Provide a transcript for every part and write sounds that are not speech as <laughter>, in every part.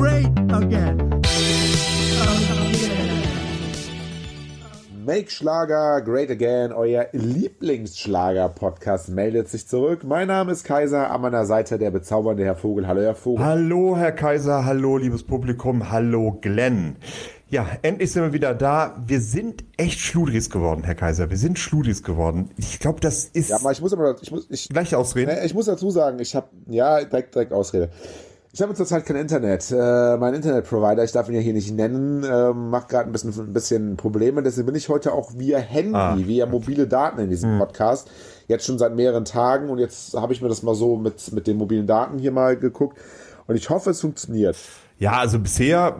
great again. Make Schlager Great Again, euer Lieblingsschlager-Podcast, meldet sich zurück. Mein Name ist Kaiser, an meiner Seite der bezaubernde Herr Vogel. Hallo, Herr Vogel. Hallo, Herr Kaiser, hallo, liebes Publikum, hallo, Glenn. Ja, endlich sind wir wieder da. Wir sind echt Schludris geworden, Herr Kaiser. Wir sind Schludris geworden. Ich glaube, das ist. Ja, aber ich muss aber, ich muss, ich, gleich ausreden. Ich muss dazu sagen, ich habe, ja, direkt, direkt Ausrede. Ich habe zurzeit kein Internet. Äh, mein Internetprovider, ich darf ihn ja hier nicht nennen, äh, macht gerade ein bisschen, ein bisschen Probleme. Deswegen bin ich heute auch via Handy, ah, via mobile Daten in diesem hm. Podcast. Jetzt schon seit mehreren Tagen und jetzt habe ich mir das mal so mit, mit den mobilen Daten hier mal geguckt. Und ich hoffe, es funktioniert. Ja, also bisher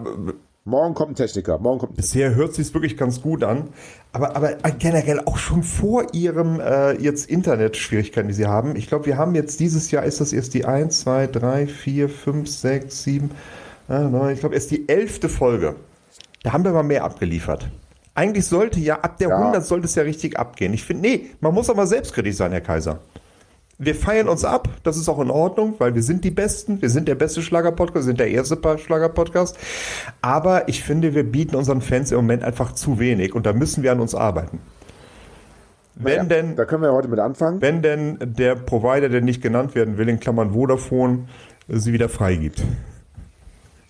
Morgen kommt ein Techniker. Morgen kommt Bisher hört sich wirklich ganz gut an. Aber, aber generell auch schon vor ihrem äh, jetzt Internetschwierigkeiten, die sie haben. Ich glaube, wir haben jetzt dieses Jahr ist das erst die 1, 2, 3, 4, 5, 6, 7, äh, 9, ich glaube, erst die elfte Folge. Da haben wir mal mehr abgeliefert. Eigentlich sollte ja, ab der ja. 100 sollte es ja richtig abgehen. Ich finde, nee, man muss auch mal selbstkritisch sein, Herr Kaiser wir feiern uns ab, das ist auch in Ordnung, weil wir sind die Besten, wir sind der beste Schlager-Podcast, sind der erste Schlager-Podcast. Aber ich finde, wir bieten unseren Fans im Moment einfach zu wenig und da müssen wir an uns arbeiten. Wenn ja, denn, da können wir heute mit anfangen. Wenn denn der Provider, der nicht genannt werden will, in Klammern Vodafone, sie wieder freigibt.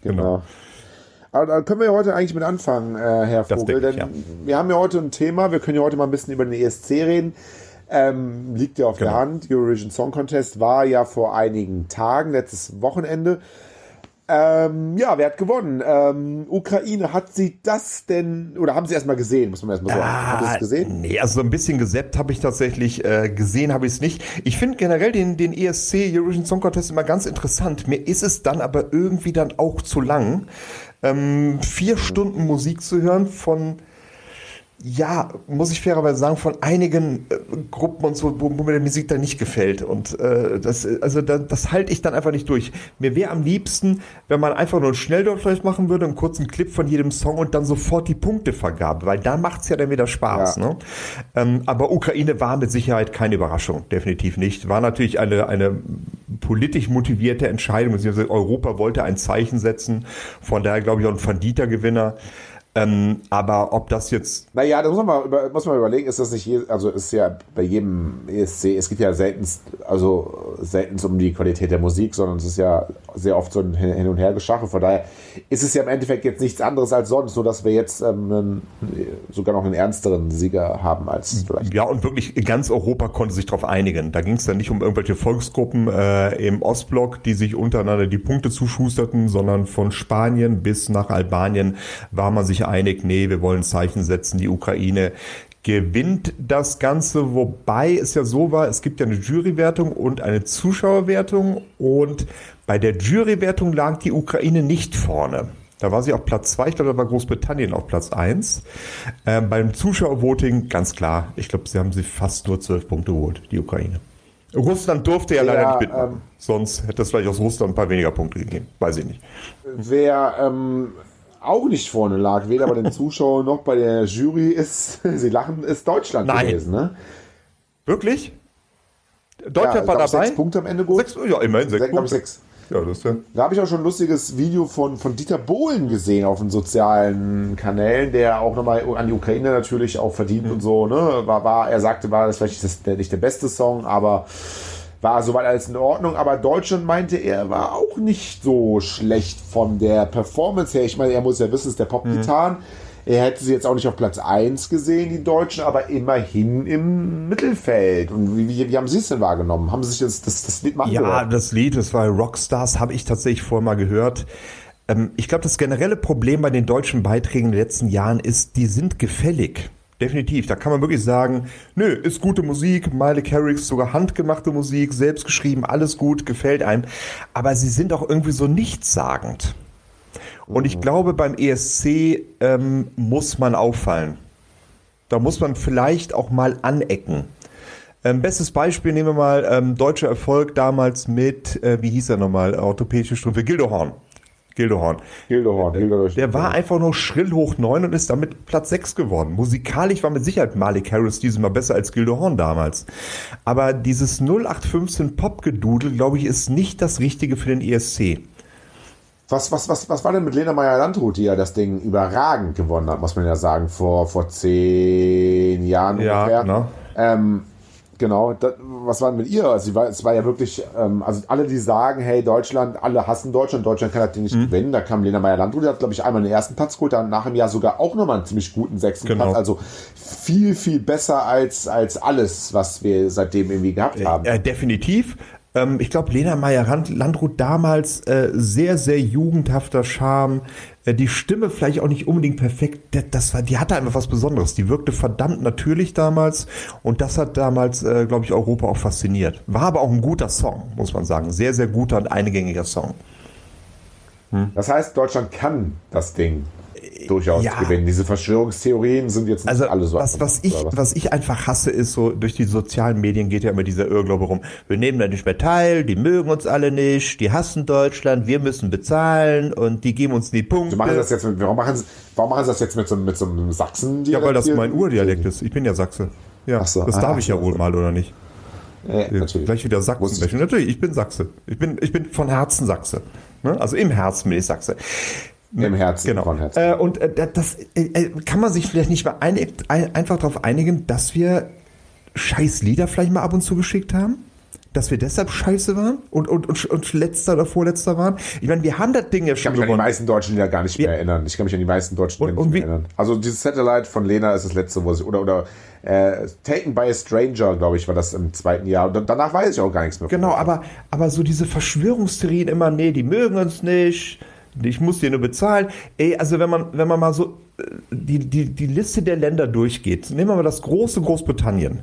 Genau. genau. Aber da können wir heute eigentlich mit anfangen, äh, Herr Vogel, ich, denn ja. wir haben ja heute ein Thema, wir können ja heute mal ein bisschen über den ESC reden. Ähm, liegt ja auf genau. der Hand. Eurovision Song Contest war ja vor einigen Tagen, letztes Wochenende. Ähm, ja, wer hat gewonnen? Ähm, Ukraine, hat sie das denn, oder haben sie erstmal gesehen, muss man erstmal sagen. Ah, haben sie es gesehen? Nee, also so ein bisschen gesäppt habe ich tatsächlich, äh, gesehen habe ich es nicht. Ich finde generell den, den ESC, Eurovision Song Contest, immer ganz interessant. Mir ist es dann aber irgendwie dann auch zu lang, ähm, vier Stunden Musik zu hören von ja, muss ich fairerweise sagen, von einigen äh, Gruppen und so, wo, wo, mir die Musik dann nicht gefällt. Und äh, das, also da, das halte ich dann einfach nicht durch. Mir wäre am liebsten, wenn man einfach nur einen Schnelldurchlauf machen würde, einen kurzen Clip von jedem Song und dann sofort die Punktevergabe, weil da macht's ja dann wieder Spaß. Ja. Ne? Ähm, aber Ukraine war mit Sicherheit keine Überraschung, definitiv nicht. War natürlich eine, eine politisch motivierte Entscheidung. Europa wollte ein Zeichen setzen. Von daher glaube ich auch ein Vandita-Gewinner. Ähm, aber ob das jetzt. Naja, da muss man mal, über, muss man überlegen, ist das nicht, je, also ist ja bei jedem ESC, es geht ja seltenst, also seltenst um die Qualität der Musik, sondern es ist ja sehr oft so ein Hin- und Hergeschache. Von daher ist es ja im Endeffekt jetzt nichts anderes als sonst, nur dass wir jetzt ähm, einen, sogar noch einen ernsteren Sieger haben als vielleicht. Ja, und wirklich ganz Europa konnte sich darauf einigen. Da ging es dann nicht um irgendwelche Volksgruppen äh, im Ostblock, die sich untereinander die Punkte zuschusterten, sondern von Spanien bis nach Albanien war man sich sich einig, nee, wir wollen Zeichen setzen, die Ukraine gewinnt das Ganze, wobei es ja so war, es gibt ja eine Jurywertung und eine Zuschauerwertung und bei der Jurywertung lag die Ukraine nicht vorne. Da war sie auf Platz 2, ich glaube, da war Großbritannien auf Platz 1. Ähm, beim Zuschauervoting ganz klar, ich glaube, sie haben sie fast nur 12 Punkte geholt, die Ukraine. Russland durfte ja, ja leider nicht mitmachen. Ähm, Sonst hätte es vielleicht aus Russland ein paar weniger Punkte gegeben. Weiß ich nicht. Wer ähm, auch nicht vorne lag, weder bei den <laughs> Zuschauern noch bei der Jury ist, sie lachen, ist Deutschland Nein. gewesen. Ne? Wirklich? Deutschland ja, war dabei? Sechs Punkte am Ende gut. Sechs, ja, immerhin sechs, sechs Punkte. Sechs. Ja, das ja. Da habe ich auch schon ein lustiges Video von, von Dieter Bohlen gesehen auf den sozialen Kanälen, der auch nochmal an die Ukraine natürlich auch verdient mhm. und so. Ne? War, war, er sagte, war das vielleicht das, der, nicht der beste Song, aber war soweit alles in Ordnung, aber Deutschland meinte, er war auch nicht so schlecht von der Performance her. Ich meine, er muss ja wissen, es ist der Pop-Gitarren. Mhm. Er hätte sie jetzt auch nicht auf Platz 1 gesehen, die Deutschen, aber immerhin im Mittelfeld. Und wie, wie, wie haben Sie es denn wahrgenommen? Haben Sie sich das, das, das Lied mal? Ja, das Lied, das war Rockstars, habe ich tatsächlich vorher mal gehört. Ähm, ich glaube, das generelle Problem bei den deutschen Beiträgen in den letzten Jahren ist, die sind gefällig. Definitiv. Da kann man wirklich sagen, nö, ist gute Musik, Miley Carricks sogar handgemachte Musik, selbst geschrieben, alles gut, gefällt einem. Aber sie sind auch irgendwie so nichtssagend. Und ich mhm. glaube, beim ESC ähm, muss man auffallen. Da muss man vielleicht auch mal anecken. Ähm, bestes Beispiel nehmen wir mal ähm, deutscher Erfolg damals mit, äh, wie hieß er nochmal, orthopädische Strümpfe, Gildehorn. Gildehorn. Gildehorn, Gildehorn. Der war einfach nur schrill hoch 9 und ist damit Platz 6 geworden. Musikalisch war mit Sicherheit Malik Harris dieses Mal besser als Gildehorn damals. Aber dieses 0815 Pop-Gedudel, glaube ich, ist nicht das Richtige für den ESC. Was, was, was, was war denn mit Lena Meyer-Landrut, die ja das Ding überragend gewonnen hat, muss man ja sagen, vor, vor zehn Jahren ja, ungefähr. Genau. Ähm, genau, das, was war denn mit ihr? Also sie war, es war ja wirklich, ähm, also alle, die sagen, hey, Deutschland, alle hassen Deutschland, Deutschland kann das Ding nicht mhm. gewinnen. Da kam Lena Meyer-Landrut, die hat, glaube ich, einmal den ersten Platz geholt, dann nach dem Jahr sogar auch nochmal einen ziemlich guten sechsten genau. Platz. Also viel, viel besser als, als alles, was wir seitdem irgendwie gehabt haben. Äh, definitiv. Ähm, ich glaube, Lena Meyer-Landrut damals äh, sehr, sehr jugendhafter Charme. Äh, die Stimme vielleicht auch nicht unbedingt perfekt. Das war, die hatte einfach was Besonderes. Die wirkte verdammt natürlich damals. Und das hat damals, äh, glaube ich, Europa auch fasziniert. War aber auch ein guter Song, muss man sagen. Sehr, sehr guter und eingängiger Song. Hm. Das heißt, Deutschland kann das Ding durchaus ja. gewinnen. Diese Verschwörungstheorien sind jetzt nicht also, alle so. Was, was, ich, was? ich einfach hasse, ist so, durch die sozialen Medien geht ja immer dieser Irrglaube rum. Wir nehmen da nicht mehr teil, die mögen uns alle nicht, die hassen Deutschland, wir müssen bezahlen und die geben uns die Punkte. machen das jetzt mit, warum machen sie, warum machen sie das jetzt mit so, mit so einem sachsen -Dialekt Ja, weil das mein Urdialekt ist. Ich bin ja Sachse. Ja, so. das ah, darf ich ja wohl mal, oder nicht? Ja, natürlich. Gleich wieder Sachsen. Natürlich, ich bin Sachse. Ich bin, ich bin von Herzen Sachse. Ne? Also im Herzen bin ich Sachse. Im Herzen. Genau. Von Herzen. Äh, und äh, das äh, kann man sich vielleicht nicht mal ein, ein, einfach darauf einigen, dass wir scheiß Lieder vielleicht mal ab und zu geschickt haben? Dass wir deshalb scheiße waren und, und, und, und letzter oder vorletzter waren? Ich meine, wir haben das Ding ja schon Ich kann mich gewonnen. an die meisten deutschen Lieder gar nicht mehr erinnern. Ich kann mich an die meisten deutschen Lieder nicht mehr erinnern. Also dieses Satellite von Lena ist das letzte, wo sie, oder, oder äh, Taken by a Stranger, glaube ich, war das im zweiten Jahr. Und danach weiß ich auch gar nichts mehr. Genau, aber, aber so diese Verschwörungstheorien immer, nee, die mögen uns nicht ich muss dir nur bezahlen. Ey, also wenn man, wenn man mal so äh, die, die, die Liste der Länder durchgeht, nehmen wir mal das große Großbritannien.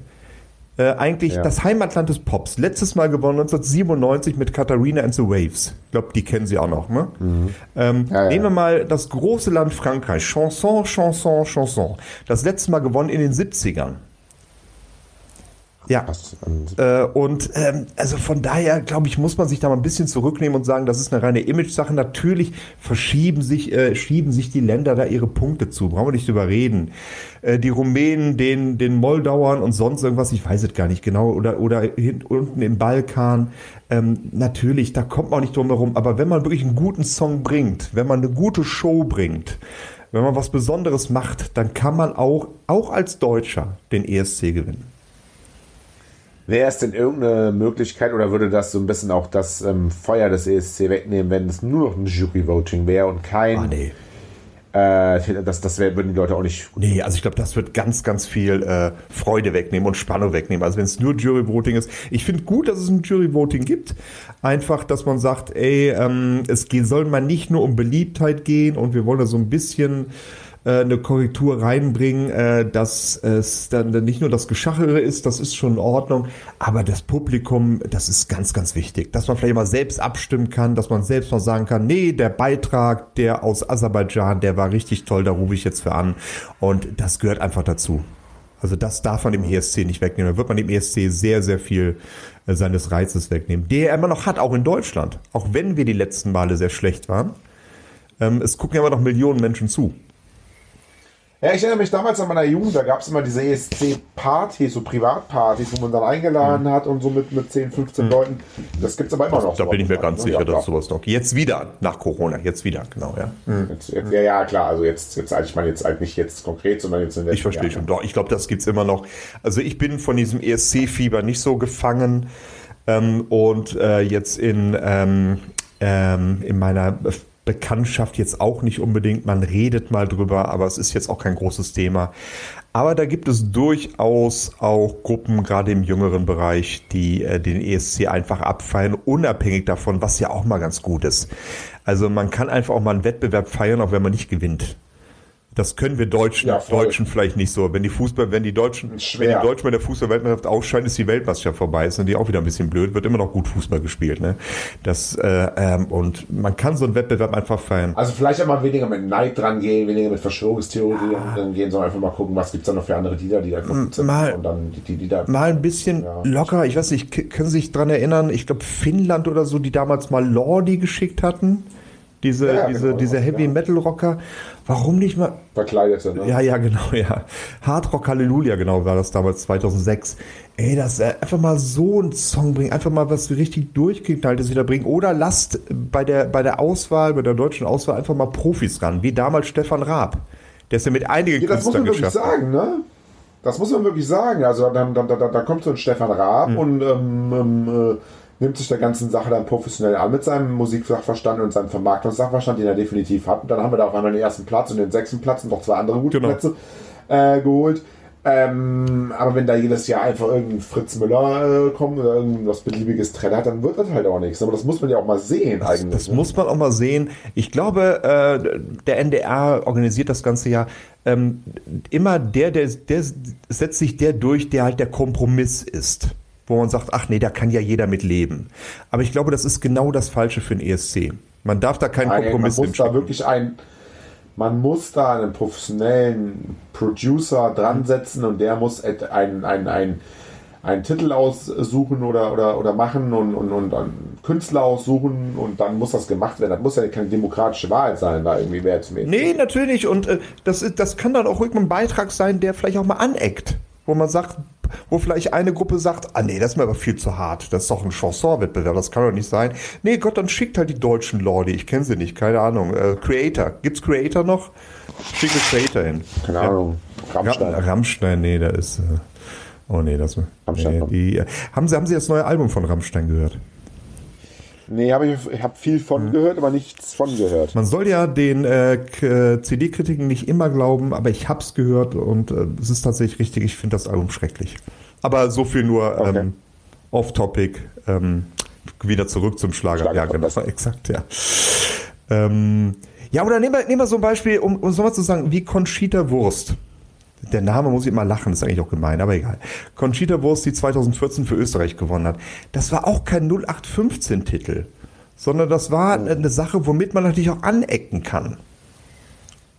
Äh, eigentlich ja. das Heimatland des Pops. Letztes Mal gewonnen 1997 mit Katharina and the Waves. Ich glaube, die kennen Sie auch noch. Ne? Mhm. Ähm, ja, ja. Nehmen wir mal das große Land Frankreich. Chanson, Chanson, Chanson. Das letzte Mal gewonnen in den 70ern. Ja. Äh, und ähm, also von daher, glaube ich, muss man sich da mal ein bisschen zurücknehmen und sagen, das ist eine reine Image-Sache. Natürlich verschieben sich, äh, schieben sich die Länder da ihre Punkte zu. Brauchen wir nicht drüber reden. Äh, die Rumänen, den, den Moldauern und sonst irgendwas, ich weiß es gar nicht genau, oder, oder hin, unten im Balkan. Ähm, natürlich, da kommt man auch nicht drum herum. Aber wenn man wirklich einen guten Song bringt, wenn man eine gute Show bringt, wenn man was Besonderes macht, dann kann man auch, auch als Deutscher, den ESC gewinnen. Wäre es denn irgendeine Möglichkeit oder würde das so ein bisschen auch das ähm, Feuer des ESC wegnehmen, wenn es nur noch ein Jury-Voting wäre und kein. Ah, nee. Äh, das das wär, würden die Leute auch nicht. Nee, also ich glaube, das wird ganz, ganz viel äh, Freude wegnehmen und Spannung wegnehmen. Also wenn es nur Jury-Voting ist. Ich finde gut, dass es ein Jury-Voting gibt. Einfach, dass man sagt, ey, ähm, es soll mal nicht nur um Beliebtheit gehen und wir wollen da so ein bisschen eine Korrektur reinbringen, äh, dass es dann nicht nur das Geschachere ist, das ist schon in Ordnung, aber das Publikum, das ist ganz, ganz wichtig, dass man vielleicht mal selbst abstimmen kann, dass man selbst mal sagen kann, nee, der Beitrag, der aus Aserbaidschan, der war richtig toll, da rufe ich jetzt für an und das gehört einfach dazu. Also das darf man dem ESC nicht wegnehmen. Da wird man dem ESC sehr, sehr viel äh, seines Reizes wegnehmen, der er immer noch hat, auch in Deutschland. Auch wenn wir die letzten Male sehr schlecht waren. Ähm, es gucken ja immer noch Millionen Menschen zu. Ja, ich erinnere mich damals an meiner Jugend, da gab es immer diese ESC-Partys, so Privatpartys, wo man dann eingeladen mhm. hat und so mit, mit 10, 15 mhm. Leuten. Das gibt es aber immer noch. Da bin ich mir ganz ne? sicher, ja, dass sowas noch. Jetzt wieder, nach Corona, jetzt wieder, genau, ja. Mhm. Jetzt, jetzt, ja, ja, klar, also jetzt, jetzt ich meine jetzt halt nicht jetzt konkret, sondern jetzt in der Ich verstehe schon, doch, ich glaube, das gibt es immer noch. Also ich bin von diesem ESC-Fieber nicht so gefangen ähm, und äh, jetzt in, ähm, ähm, in meiner Bekanntschaft jetzt auch nicht unbedingt. Man redet mal drüber, aber es ist jetzt auch kein großes Thema. Aber da gibt es durchaus auch Gruppen, gerade im jüngeren Bereich, die äh, den ESC einfach abfeiern, unabhängig davon, was ja auch mal ganz gut ist. Also man kann einfach auch mal einen Wettbewerb feiern, auch wenn man nicht gewinnt. Das können wir Deutschen, ja, Deutschen vielleicht nicht so. Wenn die Fußball, wenn die Deutschen, wenn die Deutschen bei der Fußballweltmeisterschaft ausscheiden, ist die Weltmeisterschaft vorbei. Ist natürlich auch wieder ein bisschen blöd. Wird immer noch gut Fußball gespielt, ne? Das äh, ähm, und man kann so einen Wettbewerb einfach feiern. Also vielleicht einmal weniger mit Neid dran gehen, weniger mit Verschwörungstheorien ah. gehen, sondern einfach mal gucken, was gibt's da noch für andere Lieder, die gut sind. Mal, und dann die, die, die da, mal ein bisschen ja. locker. Ich weiß nicht, können Sie sich dran erinnern? Ich glaube Finnland oder so, die damals mal Lordi geschickt hatten diese, ja, diese, genau, diese Heavy Metal Rocker. Warum nicht mal? Verkleidete, ne? Ja, ja, genau, ja. Hard Rock Halleluja, genau, war das damals 2006. Ey, das äh, einfach mal so einen Song bringen, einfach mal was richtig durchgeknalltes wieder bringen. Oder lasst bei der, bei der Auswahl, bei der deutschen Auswahl einfach mal Profis ran, wie damals Stefan Raab. Der ist ja mit einigen ja, das muss man wirklich sagen, ne? Das muss man wirklich sagen. Also dann, dann, dann, dann kommt so ein Stefan Raab mhm. und ähm, ähm, äh, nimmt sich der ganzen Sache dann professionell an mit seinem Musiksachverstand und seinem Vermarktungssachverstand, den er definitiv hat. Und dann haben wir da auf einmal den ersten Platz und den sechsten Platz und noch zwei andere gute genau. Plätze äh, geholt. Ähm, aber wenn da jedes Jahr einfach irgendein Fritz Müller äh, kommt oder irgendwas beliebiges Trend hat, dann wird das halt auch nichts. Aber das muss man ja auch mal sehen das, eigentlich. Das ne? muss man auch mal sehen. Ich glaube, äh, der NDR organisiert das ganze Jahr. Ähm, immer der, der, der setzt sich der durch, der halt der Kompromiss ist wo man sagt, ach nee, da kann ja jeder mit leben. Aber ich glaube, das ist genau das Falsche für einen ESC. Man darf da keinen Nein, Kompromiss Man muss da wirklich ein, man muss da einen professionellen Producer dran setzen und der muss einen, einen, einen, einen Titel aussuchen oder, oder, oder machen und, und, und einen Künstler aussuchen und dann muss das gemacht werden. Das muss ja keine demokratische Wahl sein, da irgendwie wer zum Nee, natürlich. Und äh, das, das kann dann auch ruhig ein Beitrag sein, der vielleicht auch mal aneckt. Wo man sagt, wo vielleicht eine Gruppe sagt, ah nee, das ist mir aber viel zu hart, das ist doch ein Chanson-Wettbewerb, das kann doch nicht sein. Nee, Gott, dann schickt halt die deutschen Leute, ich kenne sie nicht, keine Ahnung. Äh, Creator, gibt's Creator noch? Schickt Creator hin. Keine Ahnung. Rammstein. Ja, Rammstein, nee, da ist... Äh, oh nee, das... Rammstein. Nee, die, äh, haben, sie, haben Sie das neue Album von Rammstein gehört? Nee, hab ich, ich habe viel von mhm. gehört, aber nichts von gehört. Man soll ja den äh, äh CD-Kritiken nicht immer glauben, aber ich hab's gehört und äh, es ist tatsächlich richtig. Ich finde das Album schrecklich. Aber so viel nur okay. ähm, off-topic. Ähm, wieder zurück zum Schlager. Schlager ja, genau, exakt, ja. Ähm, ja, oder nehmen wir, nehmen wir so ein Beispiel, um, um so mal zu sagen, wie Conchita Wurst der Name muss ich immer lachen, ist eigentlich auch gemein, aber egal. Conchita Wurst, die 2014 für Österreich gewonnen hat. Das war auch kein 0815-Titel, sondern das war oh. eine Sache, womit man natürlich auch anecken kann.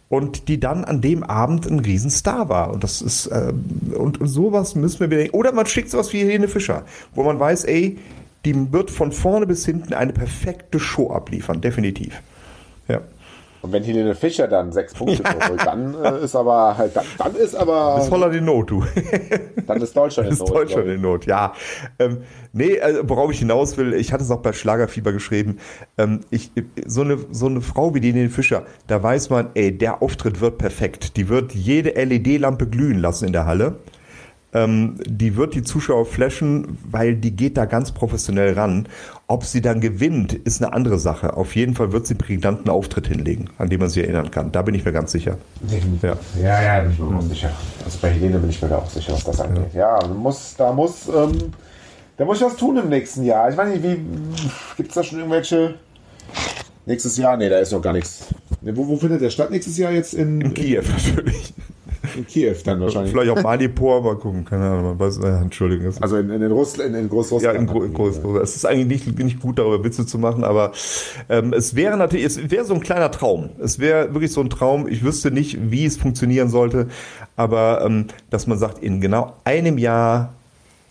Und die dann an dem Abend ein Riesenstar war. Und das ist, äh, und, und sowas müssen wir wieder. Oder man schickt sowas wie Helene Fischer, wo man weiß, ey, die wird von vorne bis hinten eine perfekte Show abliefern, definitiv. Ja. Und wenn Helene Fischer dann sechs Punkte <laughs> holt, dann äh, ist aber halt, dann, dann ist aber. Ist voller die Not, du. <laughs> dann ist Deutschland in Not. Ist Deutschland in Not, ja. Ähm, nee, also, worauf ich hinaus will, ich hatte es auch bei Schlagerfieber geschrieben, ähm, ich, so, eine, so eine Frau wie die Helene Fischer, da weiß man, ey, der Auftritt wird perfekt. Die wird jede LED-Lampe glühen lassen in der Halle. Ähm, die wird die Zuschauer flashen, weil die geht da ganz professionell ran. Ob sie dann gewinnt, ist eine andere Sache. Auf jeden Fall wird sie einen prägnanten Auftritt hinlegen, an den man sich erinnern kann. Da bin ich mir ganz sicher. Ja, ja, ja bin ich mir auch sicher. Also bei Helene bin ich mir da auch sicher, was das angeht. Ja, ja muss, da muss, ähm, da muss ich was tun im nächsten Jahr. Ich weiß nicht, wie gibt es da schon irgendwelche nächstes Jahr? Nee, da ist noch gar nichts. Wo, wo findet der statt nächstes Jahr jetzt in, in Kiew natürlich. In Kiew dann wahrscheinlich. Vielleicht auch <laughs> Manipur, mal gucken, keine Ahnung. Man weiß, äh, Entschuldigung. Also in, in, in, Russland, in, in Großrussland. Ja, in, Gro Großrussland. Es ist eigentlich nicht, nicht gut, darüber Witze zu machen, aber ähm, es wäre natürlich, es wäre so ein kleiner Traum. Es wäre wirklich so ein Traum. Ich wüsste nicht, wie es funktionieren sollte, aber ähm, dass man sagt, in genau einem Jahr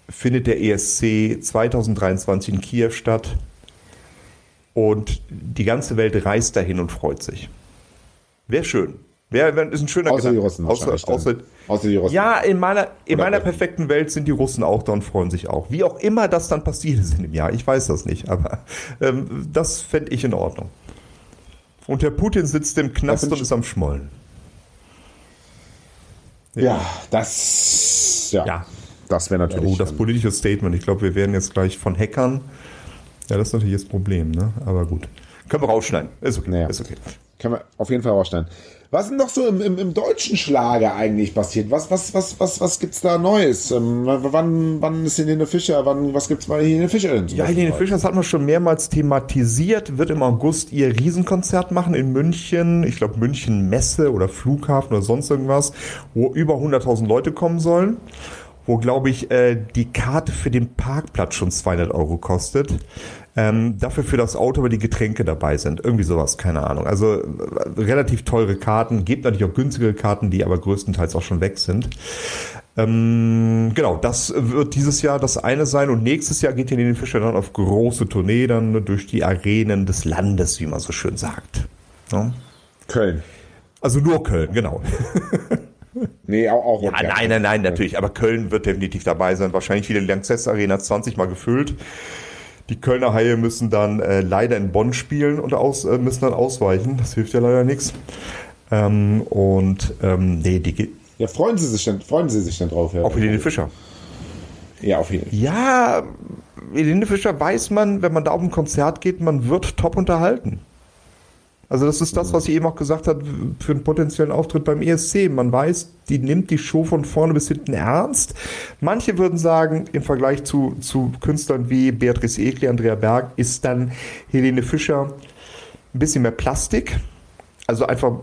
findet der ESC 2023 in Kiew statt und die ganze Welt reist dahin und freut sich. Wäre schön. Wäre ist ein schöner Außer Gedanke. die Russen. Außer, außer, außer, die Russen. Ja, in meiner, in meiner perfekten Welt sind die Russen auch da und freuen sich auch. Wie auch immer das dann passiert ist in dem Jahr. Ich weiß das nicht, aber ähm, das fände ich in Ordnung. Und der Putin sitzt im Knast und ist am Schmollen. Ja, ja das, ja, ja. das wäre natürlich. Oh, das politische Statement. Ich glaube, wir werden jetzt gleich von Hackern. Ja, das ist natürlich das Problem, ne? Aber gut. Können wir rausschneiden. Ist okay. Naja. Ist okay. Können wir auf jeden Fall rausschneiden. Was ist denn noch so im, im, im, deutschen Schlager eigentlich passiert? Was, was, was, was, was gibt's da Neues? Ähm, wann, wann ist Helene Fischer? Wann, was gibt's bei Helene Fischer denn? Ja, Helene Fischer, das hat man schon mehrmals thematisiert, wird im August ihr Riesenkonzert machen in München. Ich glaube München Messe oder Flughafen oder sonst irgendwas, wo über 100.000 Leute kommen sollen wo, glaube ich, äh, die Karte für den Parkplatz schon 200 Euro kostet. Ähm, dafür für das Auto, weil die Getränke dabei sind. Irgendwie sowas, keine Ahnung. Also äh, relativ teure Karten. Gibt natürlich auch günstigere Karten, die aber größtenteils auch schon weg sind. Ähm, genau, das wird dieses Jahr das eine sein und nächstes Jahr geht Helene Fischer dann auf große Tournee dann durch die Arenen des Landes, wie man so schön sagt. Ja? Köln. Also nur Köln, genau. <laughs> Nee, auch, auch Ja, nein, nein, nein, natürlich. Aber Köln wird definitiv dabei sein. Wahrscheinlich wieder die Lanxess Arena 20 mal gefüllt. Die Kölner Haie müssen dann äh, leider in Bonn spielen und aus, äh, müssen dann ausweichen. Das hilft ja leider nichts. Ähm, und ähm, nee, die Ja, freuen Sie sich denn, freuen Sie sich denn drauf, ja? auf Helene Fischer. Ja, auf jeden Fall. Ja, Helene Fischer weiß man, wenn man da auf ein Konzert geht, man wird top unterhalten. Also das ist das, was sie eben auch gesagt hat für einen potenziellen Auftritt beim ESC. Man weiß, die nimmt die Show von vorne bis hinten ernst. Manche würden sagen, im Vergleich zu, zu Künstlern wie Beatrice Egli, Andrea Berg, ist dann Helene Fischer ein bisschen mehr Plastik. Also einfach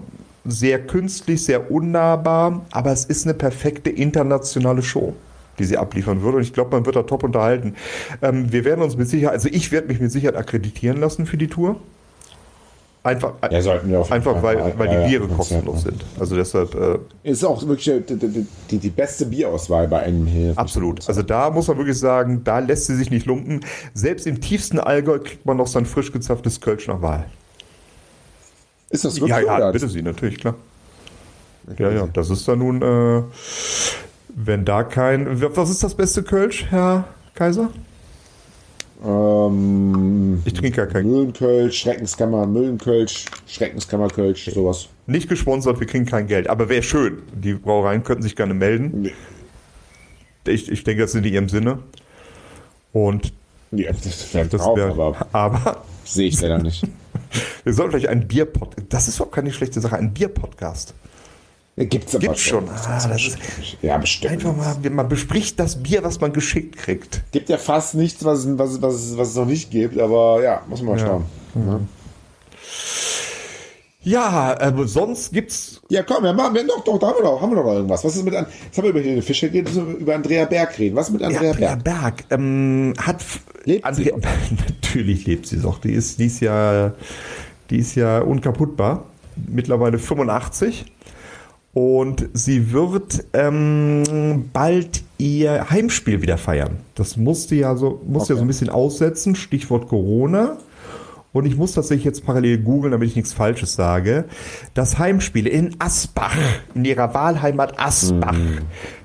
sehr künstlich, sehr unnahbar, aber es ist eine perfekte internationale Show die sie abliefern würde. Und ich glaube, man wird da top unterhalten. Ähm, wir werden uns mit Sicherheit, also ich werde mich mit Sicherheit akkreditieren lassen für die Tour. Einfach, Ja, einfach Fall. weil, weil die ja, Biere kostenlos sind. Also deshalb äh, Ist auch wirklich die, die, die, die beste Bierauswahl bei einem hier. absolut. Also da muss man wirklich sagen, da lässt sie sich nicht lumpen. Selbst im tiefsten Allgäu kriegt man noch sein frisch gezapftes Kölsch nach Wahl. Ist das wirklich Ja, so, ja, oder? bitte Sie, natürlich, klar. Ja, ja, das ist dann nun, äh, wenn da kein. Was ist das beste Kölsch, Herr Kaiser? Ähm, Ich trinke ja kein. Mühlenkölsch, Schreckenskammer, Mühlenkölsch, Schreckenskammerkölsch, sowas. Nicht gesponsert, wir kriegen kein Geld. Aber wäre schön. Die Brauereien könnten sich gerne melden. Nee. Ich, ich denke, das sind in ihrem Sinne. Und Ja, das wäre das Traum, wäre. aber Aber sehe ich leider nicht. <laughs> wir sollten vielleicht einen Bierpodcast. Das ist auch keine schlechte Sache. Ein Bierpodcast. Gibt's aber Gibt's schon. Ah, das ist Ja, bestimmt. einfach mal, man bespricht das Bier, was man geschickt kriegt. Gibt ja fast nichts, was, es- was, was, was es noch nicht gibt, aber ja, muss man mal Ja. schauen. Ja. Ja, aber sonst gibt's. Ja, komm, wir machen wir doch, doch, da haben wir doch, haben wir doch noch irgendwas. Was ist mit, An- jetzt haben wir über Helene Fischer geredet, müssen wir über Andrea Berg reden. Was mit Ja, Andrea Andrea Berg? Berg ähm, hat Lebt Andrea, <laughs> natürlich lebt sie doch. Die ist, die ist ja, die ist ja unkaputtbar. Mittlerweile 85 und sie wird ähm, bald ihr Heimspiel wieder feiern. Das musste ja so, musste ja Okay. so ein bisschen aussetzen. Stichwort Corona. Und ich muss tatsächlich jetzt parallel googeln, damit ich nichts Falsches sage. Das Heimspiel in Asbach, in ihrer Wahlheimat Asbach,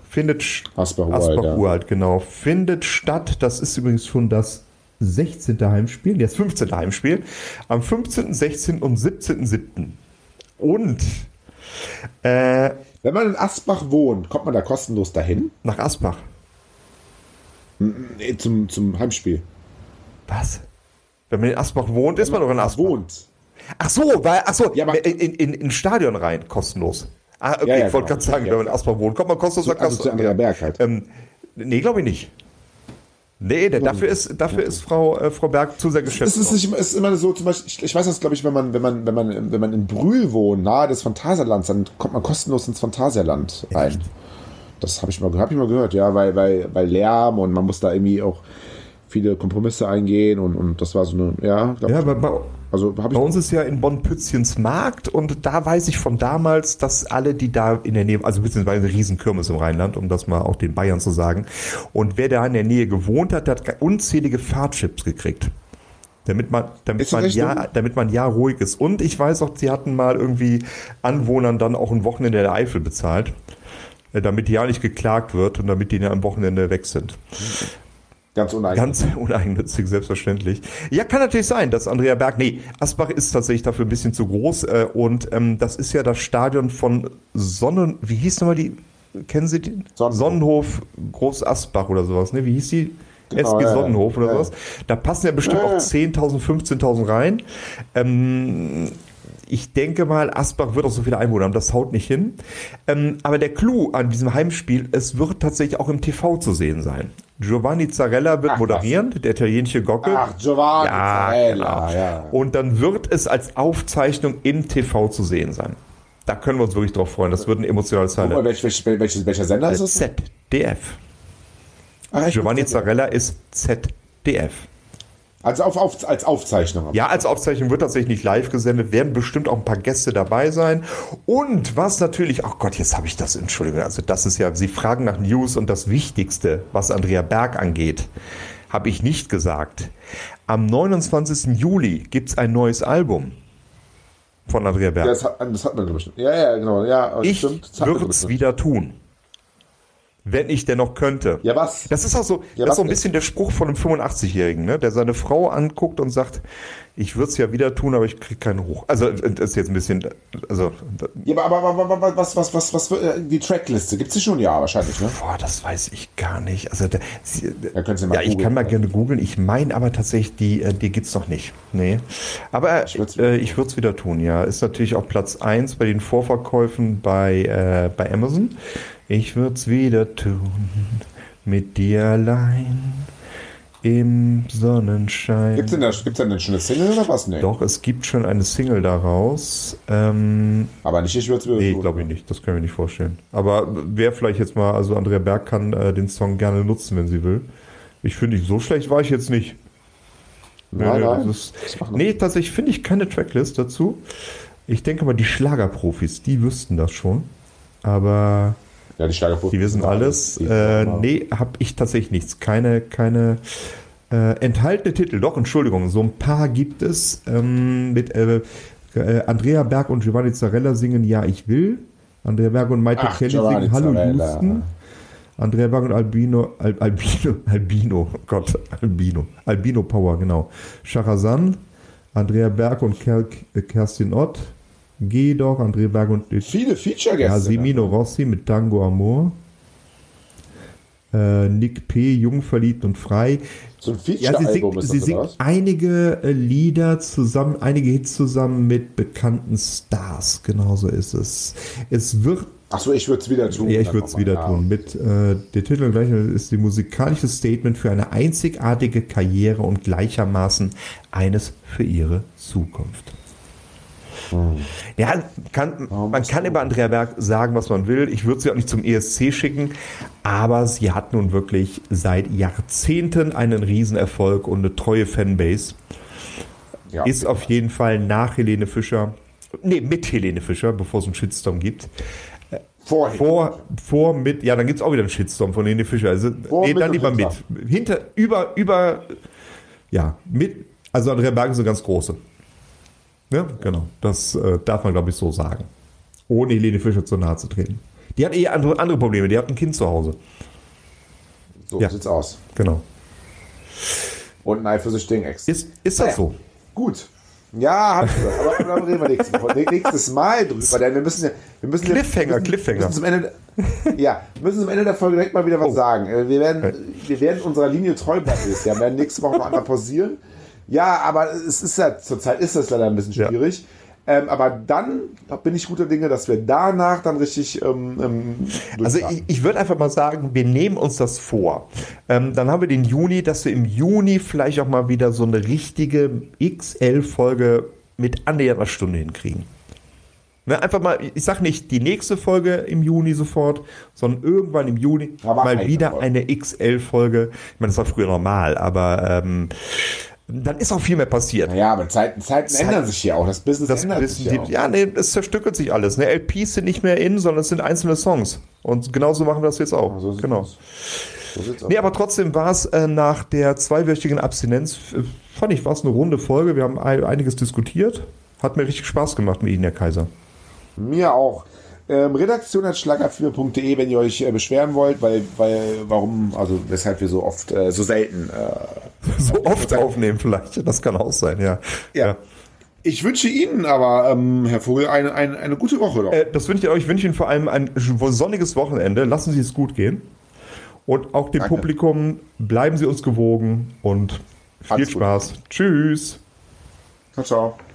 findet sch- Asbach-Uralt, Asbach ja. Uralt, genau, findet statt. Das ist übrigens schon das 16. Heimspiel, das 15. Heimspiel, am 15., 16. und 17.7. Und äh, Wenn man in Asbach wohnt, kommt man da kostenlos dahin? nach Asbach. Nee, zum, zum Heimspiel. Was? Wenn man in Asbach wohnt, ist man doch in Asbach. Wohnt. Ach so, weil, ach so, Ja, in, in, in, Stadion rein, kostenlos. Ah, okay, Ja, ja, ich wollte genau. gerade sagen, Ja, wenn man in. Asbach wohnt, kommt man kostenlos nach Also zu Berg halt. Ähm, nee, glaube ich nicht. Nee, der, dafür ist, dafür ist Frau, äh, Frau Berg zu sehr Es geschätzt. ist, nicht, es ist immer so, zum Beispiel, ich, ich weiß das, glaube ich, wenn man, wenn man, wenn man, wenn man in Brühl wohnt, nahe des Phantasialands, dann kommt man kostenlos ins Phantasialand rein. Das habe ich mal, hab ich mal gehört, ja, weil, weil, weil Lärm und man muss da irgendwie auch viele Kompromisse eingehen und, und das war so eine, ja, glaub, ja, bei, bei, also bei uns ist ja in Bonn Pützchens Markt und da weiß ich von damals, dass alle, die da in der Nähe, also beziehungsweise eine Riesenkirmes im Rheinland, um das mal auch den Bayern zu sagen, und wer da in der Nähe gewohnt hat, der hat unzählige Fahrtchips gekriegt. Damit man, damit man ja, damit man ja ruhig ist. Und ich weiß auch, sie hatten mal irgendwie Anwohnern dann auch ein Wochenende in der Eifel bezahlt, äh, damit ja nicht geklagt wird und damit die dann am Wochenende weg sind. Ganz uneigennützig. Ganz uneigennützig, selbstverständlich. Ja, kann natürlich sein, dass Andrea Berg, nee, Asbach ist tatsächlich dafür ein bisschen zu groß äh, und ähm, das ist ja das Stadion von Sonnen, wie hieß nochmal die, kennen Sie die? Sonnenhof. Sonnenhof Groß Asbach oder sowas, ne? Wie hieß die? Genau, SG ja. Sonnenhof oder Ja, sowas. Da passen ja bestimmt Ja, auch ja. 10.000, 15.000 rein. Ähm, ich denke mal, Asbach wird auch so viele Einwohner haben, das haut nicht hin. Ähm, aber der Clou an diesem Heimspiel, es wird tatsächlich auch im TV zu sehen sein. Giovanni Zarella wird Ach, moderieren, der italienische Gockel. Ach, Giovanni ja, Zarella, genau. ja. Und dann wird es als Aufzeichnung im TV zu sehen sein. Da können wir uns wirklich drauf freuen. Das wird ein emotionales Highlight. welch, welch, welch, welcher Sender ist das? ZDF. Ach? Giovanni Zarella ist ZDF. Also auf, auf, als Aufzeichnung. Ja, als Aufzeichnung wird tatsächlich nicht live gesendet, werden bestimmt auch ein paar Gäste dabei sein. Und was natürlich, ach Gott, jetzt habe ich das, Entschuldigung, also das ist ja, Sie fragen nach News und das Wichtigste, was Andrea Berg angeht, habe ich nicht gesagt. Am 29. Juli gibt es ein neues Album von Andrea Berg. Ja, das hat, das hat man bestimmt. Ja, ja, genau. Ja, ich würde es wieder tun. Wenn ich denn noch könnte. Ja, was? Das ist auch so, Ja, das ist so ein bisschen der Spruch von einem 85-Jährigen, ne? der seine Frau anguckt und sagt, ich würde es ja wieder tun, aber ich kriege keinen hoch. Also äh, das ist jetzt ein bisschen, also Ja, aber, aber, aber, aber was, was, was, was, äh, die Trackliste, gibt es die schon? Ja, wahrscheinlich, ne? boah, das weiß ich gar nicht. Also der, sie, Ja, können Sie mal ja, ich googeln. kann mal gerne googeln. Ich meine aber tatsächlich, die, äh, die gibt's noch nicht. Nee. Aber Ich äh, ich würde es wieder tun, ja. Ist natürlich auch Platz 1 bei den Vorverkäufen bei, äh, bei Amazon. Ich würde es wieder tun. Mit dir allein im Sonnenschein. Gibt es denn, da- gibt's denn schon eine Single oder was? Nee. Doch, es gibt schon eine Single daraus. Ähm, Aber nicht, ich würde es nee, glaube ich nicht. Das können wir nicht vorstellen. Aber wer vielleicht jetzt mal, also Andrea Berg kann äh, den Song gerne nutzen, wenn sie will. Ich finde, so schlecht war ich jetzt nicht. Nein, Nee, nein. das nee, tatsächlich finde ich keine Tracklist dazu. Ich denke mal, die Schlagerprofis, die wüssten das schon. Aber Ja, die Steigerprofi. die wissen alles. Äh, nee, habe ich tatsächlich nichts. Keine, keine äh, enthaltene Titel. Doch, Entschuldigung, so ein paar gibt es. Ähm, mit äh, äh, Andrea Berg und Giovanni Zarella singen Ja, ich will. Andrea Berg und Michael Ach, Kelly Giovanni singen Hallo Zarella. Houston. Andrea Berg und Albino, Al, Albino, <laughs> Albino, oh Gott, Albino, Albino Power, genau. Shahrazan, Andrea Berg und äh, Kerstin Ott, Geh doch, Andrea Berg und Viele Feature-Gäste. ja, Semino Rossi mit Tango Amor. Äh, Nick P., Jung, verliebt und frei. So ein Ja, sie singt, sie singt einige äh, Lieder zusammen, einige Hits zusammen mit bekannten Stars. Genauso ist es. Es wird, Achso, ich würde es wieder tun. ja, ich würde es wieder Ja. tun. Mit äh, der Titel gleich ist die musikalische Statement für eine einzigartige Karriere und gleichermaßen eines für ihre Zukunft. Ja, kann, man kann über Andrea Berg sagen, was man will. Ich würde sie auch nicht zum ESC schicken, aber sie hat nun wirklich seit Jahrzehnten einen Riesenerfolg und eine treue Fanbase. Ja. Ist auf jeden Fall nach Helene Fischer, nee, mit Helene Fischer, bevor es einen Shitstorm gibt. Vorher. Vor, vor, mit, ja, dann gibt es auch wieder einen Shitstorm von Helene Fischer. Also, Vor, nee, dann lieber hinter. mit. Hinter, über, über, ja, mit, also Andrea Berg ist eine ganz große. Ja, genau. Das äh, darf man, glaube ich, so sagen. Ohne Helene Fischer zu nahe zu treten. Die hat eh andere, andere Probleme. Die hat ein Kind zu Hause. So Ja. sieht's aus. Genau. Und ein eifersüchtigen Ex. Ist, ist das Naja. so? Gut. Ja, hab ich gesagt. Aber dann reden wir nächstes, Mal- nächstes Mal drüber. Denn wir müssen ja. Wir müssen Cliffhanger, müssen, Cliffhanger. Müssen zum Ende, ja, müssen zum Ende der Folge direkt mal wieder was Oh. sagen. Äh, Wir werden, wir werden unserer Linie treu bleiben. Wir werden nächste Woche noch einmal pausieren. Ja, aber es ist ja, zurzeit ist das leider ein bisschen Ja. schwierig. Ähm, aber dann bin ich guter Dinge, dass wir danach dann richtig. Ähm, ähm, Also ich, ich würde einfach mal sagen, wir nehmen uns das vor. Ähm, dann haben wir den Juni, dass wir im Juni vielleicht auch mal wieder so eine richtige XL-Folge mit annähernd einer Stunde hinkriegen. Ne, einfach mal, ich sag nicht die nächste Folge im Juni sofort, sondern irgendwann im Juni Aber mal eine wieder Folge. eine XL-Folge. Ich meine, das war früher normal, aber ähm, dann ist auch viel mehr passiert. Naja, aber Zeiten, Zeiten ändern sich ja auch. Das Business Das ändert sich die, ja auch. ja, nee, es zerstückelt sich alles. Ne? LPs sind nicht mehr in, sondern es sind einzelne Songs. Und genauso machen wir das jetzt auch. So sieht's genau. So. Nee, aber trotzdem war es äh, nach der zweiwöchigen Abstinenz, äh, fand ich, war es eine runde Folge. Wir haben ein, einiges diskutiert. Hat mir richtig Spaß gemacht mit Ihnen, Herr Kaiser. Mir auch. Ähm, Redaktion.schlagerfilme.de, wenn ihr euch äh, beschweren wollt, weil, weil, warum, also weshalb wir so oft, äh, so selten. Äh, <laughs> So oft aufnehmen vielleicht. Das kann auch sein, ja. ja. Ich wünsche Ihnen aber, ähm, Herr Vogel, eine, eine, eine gute Woche noch. Äh, das wünsche ich euch. Ich wünsche Ihnen vor allem ein sonniges Wochenende. Lassen Sie es gut gehen. Und auch dem Danke. Publikum bleiben Sie uns gewogen und viel Alles gut. Spaß. Tschüss. Ciao, ciao.